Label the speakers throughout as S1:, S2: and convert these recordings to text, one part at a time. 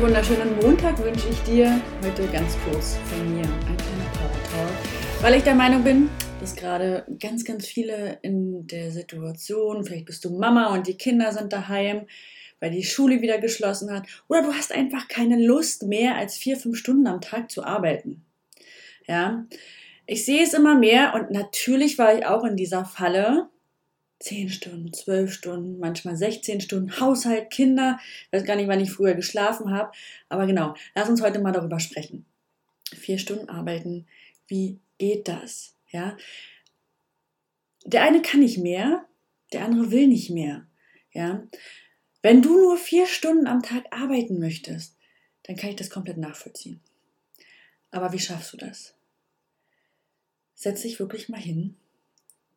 S1: Wunderschönen Montag wünsche ich dir. Heute ganz kurz von mir ein kleiner Power Talk, weil ich der Meinung bin, dass gerade ganz, ganz viele in der Situation, vielleicht bist du Mama und die Kinder sind daheim, weil die Schule wieder geschlossen hat, oder du hast einfach keine Lust mehr als vier, fünf Stunden am Tag zu arbeiten. Ja, ich sehe es immer mehr und natürlich war ich auch in dieser Falle, 10 Stunden, 12 Stunden, manchmal 16 Stunden, Haushalt, Kinder. Ich weiß gar nicht, wann ich früher geschlafen habe. Aber genau, lass uns heute mal darüber sprechen. Vier Stunden arbeiten, wie geht das? Ja. Der eine kann nicht mehr, der andere will nicht mehr. Ja. Wenn du nur vier Stunden am Tag arbeiten möchtest, dann kann ich das komplett nachvollziehen. Aber wie schaffst du das? Setz dich wirklich mal hin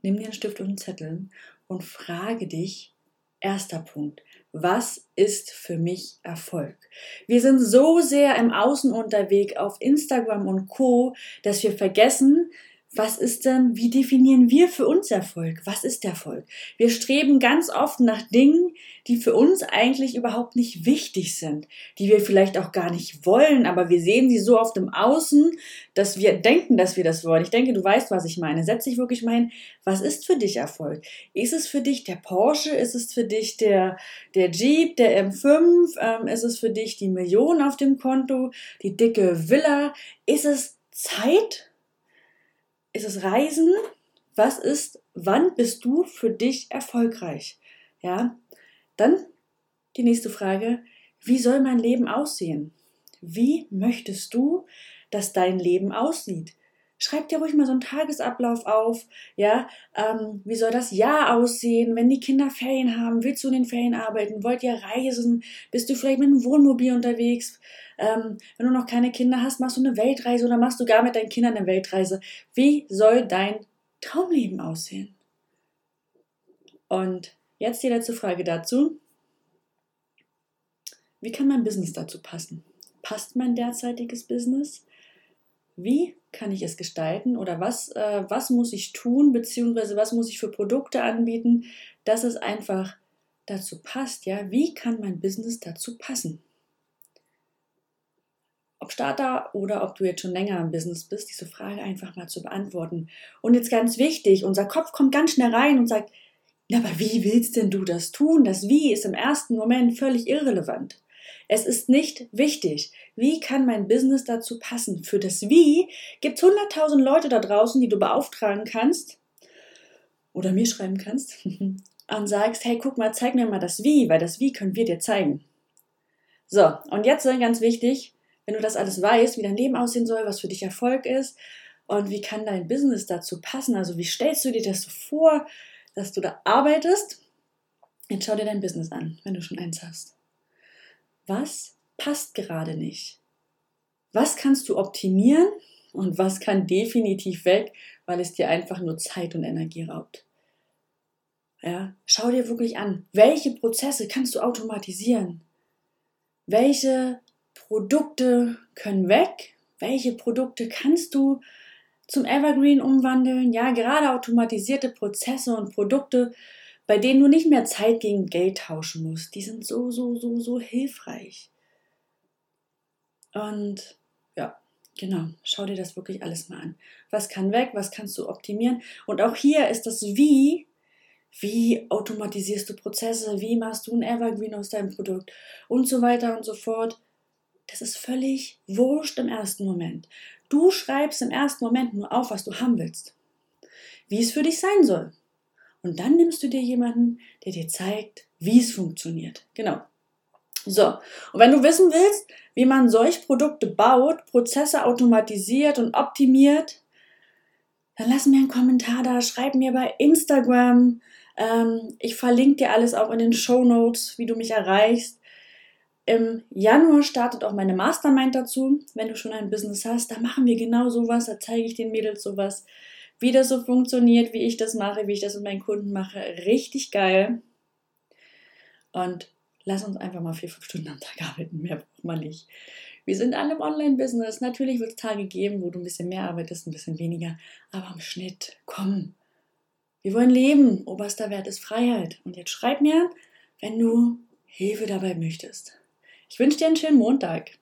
S1: nimm dir einen Stift und einen Zettel und frage dich, erster Punkt, was ist für mich Erfolg? Wir sind so sehr im Außen unterwegs auf Instagram und Co, dass wir vergessen, was ist denn, wie definieren wir für uns Erfolg? Was ist Erfolg? Wir streben ganz oft nach Dingen, die für uns eigentlich überhaupt nicht wichtig sind, die wir vielleicht auch gar nicht wollen, aber wir sehen sie so oft im Außen, dass wir denken, dass wir das wollen. Ich denke, du weißt, was ich meine. Setz dich wirklich mal hin, was ist für dich Erfolg? Ist es für dich der Porsche? Ist es für dich der, der Jeep, der M5? Ähm, ist es für dich die Million auf dem Konto, die dicke Villa? Ist es Zeit? Ist es Reisen? Was ist, wann bist du für dich erfolgreich? Ja, dann die nächste Frage, wie soll mein Leben aussehen? Wie möchtest du, dass dein Leben aussieht? Schreib dir ruhig mal so einen Tagesablauf auf. Ja, ähm, wie soll das Jahr aussehen, wenn die Kinder Ferien haben? Willst du in den Ferien arbeiten? Wollt ihr reisen? Bist du vielleicht mit einem Wohnmobil unterwegs? Ähm, wenn du noch keine Kinder hast, machst du eine Weltreise oder machst du gar mit deinen Kindern eine Weltreise? Wie soll dein Traumleben aussehen? Und jetzt die letzte Frage dazu. Wie kann mein Business dazu passen? Passt mein derzeitiges Business? Wie kann ich es gestalten oder was, äh, was muss ich tun, beziehungsweise was muss ich für Produkte anbieten, dass es einfach dazu passt? Ja, wie kann mein Business dazu passen? ob Starter oder ob du jetzt schon länger im Business bist, diese Frage einfach mal zu beantworten. Und jetzt ganz wichtig, unser Kopf kommt ganz schnell rein und sagt, ja, aber wie willst denn du das tun? Das Wie ist im ersten Moment völlig irrelevant. Es ist nicht wichtig. Wie kann mein Business dazu passen? Für das Wie gibt es 100.000 Leute da draußen, die du beauftragen kannst oder mir schreiben kannst und sagst, hey, guck mal, zeig mir mal das Wie, weil das Wie können wir dir zeigen. So, und jetzt ganz wichtig, wenn du das alles weißt, wie dein Leben aussehen soll, was für dich Erfolg ist und wie kann dein Business dazu passen, also wie stellst du dir das so vor, dass du da arbeitest, jetzt schau dir dein Business an, wenn du schon eins hast. Was passt gerade nicht? Was kannst du optimieren und was kann definitiv weg, weil es dir einfach nur Zeit und Energie raubt? Ja, schau dir wirklich an, welche Prozesse kannst du automatisieren? Welche Produkte können weg. Welche Produkte kannst du zum Evergreen umwandeln? Ja, gerade automatisierte Prozesse und Produkte, bei denen du nicht mehr Zeit gegen Geld tauschen musst, die sind so, so, so, so hilfreich. Und ja, genau, schau dir das wirklich alles mal an. Was kann weg, was kannst du optimieren? Und auch hier ist das Wie wie automatisierst du Prozesse, wie machst du ein Evergreen aus deinem Produkt und so weiter und so fort. Das ist völlig wurscht im ersten Moment. Du schreibst im ersten Moment nur auf, was du haben willst. Wie es für dich sein soll. Und dann nimmst du dir jemanden, der dir zeigt, wie es funktioniert. Genau. So, und wenn du wissen willst, wie man solch Produkte baut, Prozesse automatisiert und optimiert, dann lass mir einen Kommentar da, schreib mir bei Instagram. Ähm, ich verlinke dir alles auch in den Show Notes, wie du mich erreichst. Im Januar startet auch meine Mastermind dazu. Wenn du schon ein Business hast, da machen wir genau sowas. Da zeige ich den Mädels sowas, wie das so funktioniert, wie ich das mache, wie ich das mit meinen Kunden mache. Richtig geil. Und lass uns einfach mal vier, fünf Stunden am Tag arbeiten. Mehr braucht man nicht. Wir sind alle im Online-Business. Natürlich wird es Tage geben, wo du ein bisschen mehr arbeitest, ein bisschen weniger. Aber im Schnitt, komm. Wir wollen leben. Oberster Wert ist Freiheit. Und jetzt schreib mir, wenn du Hilfe dabei möchtest Ich wünsche dir einen schönen Montag.